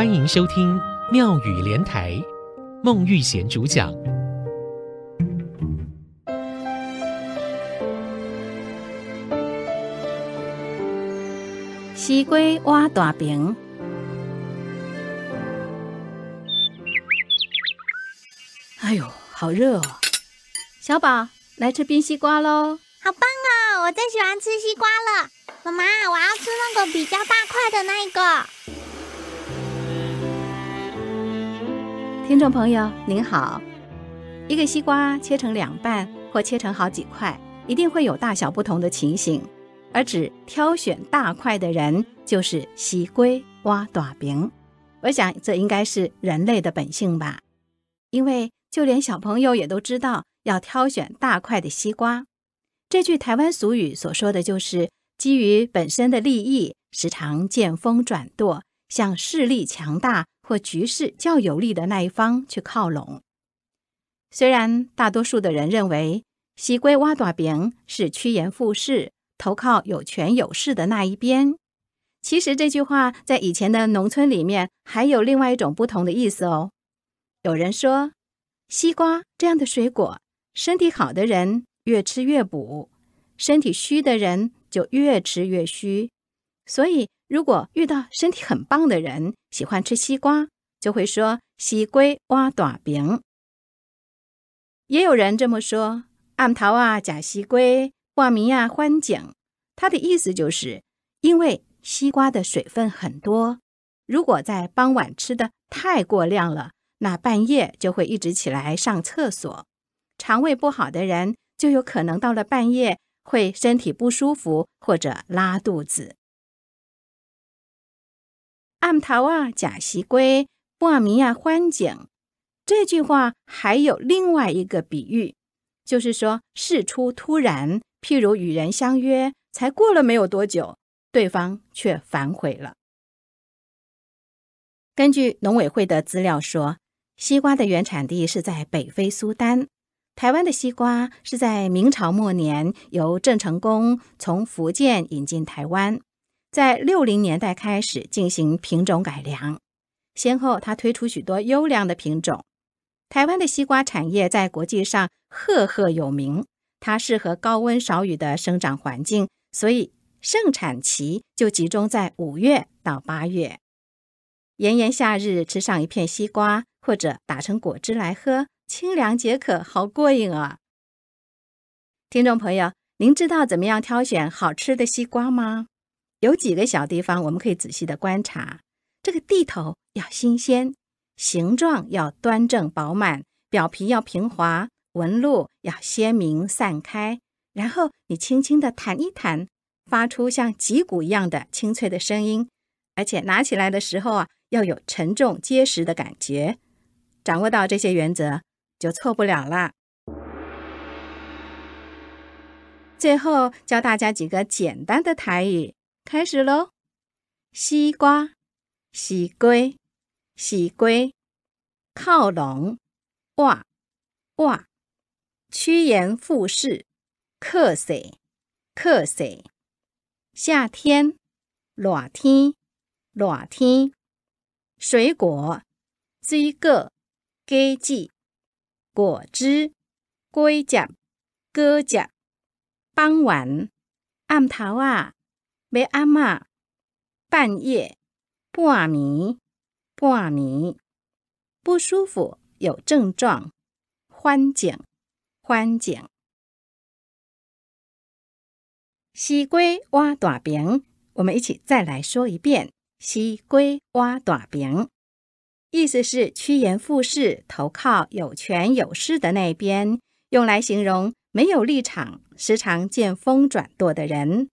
欢迎收听妙语莲台，孟玉贤主讲。西瓜挖大饼，哎呦，好热哦！小宝，来吃冰西瓜喽！好棒哦，我最喜欢吃西瓜了。妈妈，我要吃那个比较大块的那一个。听众朋友您好，一个西瓜切成两半或切成好几块，一定会有大小不同的情形，而只挑选大块的人就是西瓜挖大饼。我想这应该是人类的本性吧，因为就连小朋友也都知道要挑选大块的西瓜。这句台湾俗语所说的就是。基于本身的利益，时常见风转舵，向势力强大或局势较有利的那一方去靠拢。虽然大多数的人认为“西归挖大饼”是趋炎附势，投靠有权有势的那一边，其实这句话在以前的农村里面还有另外一种不同的意思哦。有人说，西瓜这样的水果，身体好的人越吃越补，身体虚的人，就越吃越虚，所以如果遇到身体很棒的人，喜欢吃西瓜，就会说“西瓜挖短饼”。也有人这么说：“暗桃啊，假西瓜，挂名啊，欢景。”他的意思就是，因为西瓜的水分很多，如果在傍晚吃的太过量了，那半夜就会一直起来上厕所。肠胃不好的人，就有可能到了半夜。会身体不舒服或者拉肚子。暗头啊，假西龟，半暝啊，欢景。这句话还有另外一个比喻，就是说事出突然，譬如与人相约，才过了没有多久，对方却反悔了。根据农委会的资料说，西瓜的原产地是在北非苏丹。台湾的西瓜是在明朝末年由郑成功从福建引进台湾，在六零年代开始进行品种改良，先后他推出许多优良的品种。台湾的西瓜产业在国际上赫赫有名，它适合高温少雨的生长环境，所以盛产期就集中在五月到八月。炎炎夏日吃上一片西瓜，或者打成果汁来喝。清凉解渴，好过瘾啊！听众朋友，您知道怎么样挑选好吃的西瓜吗？有几个小地方我们可以仔细的观察：这个蒂头要新鲜，形状要端正饱满，表皮要平滑，纹路要鲜明散开。然后你轻轻的弹一弹，发出像击鼓一样的清脆的声音，而且拿起来的时候啊，要有沉重结实的感觉。掌握到这些原则，就错不了啦。最后教大家几个简单的台语，开始喽。西瓜，西瓜，西瓜，靠拢，挖，挖，趋炎附势，克死，克死。夏天，热天，热天。水果，水果，果子。果汁、果汁、果汁。傍晚，暗头啊，要暗啊。半夜，半暝，半暝。不舒服，有症状。欢景，欢景。西龟挖大饼，我们一起再来说一遍：西龟挖大饼。意思是趋炎附势，投靠有权有势的那边，用来形容没有立场、时常见风转舵的人。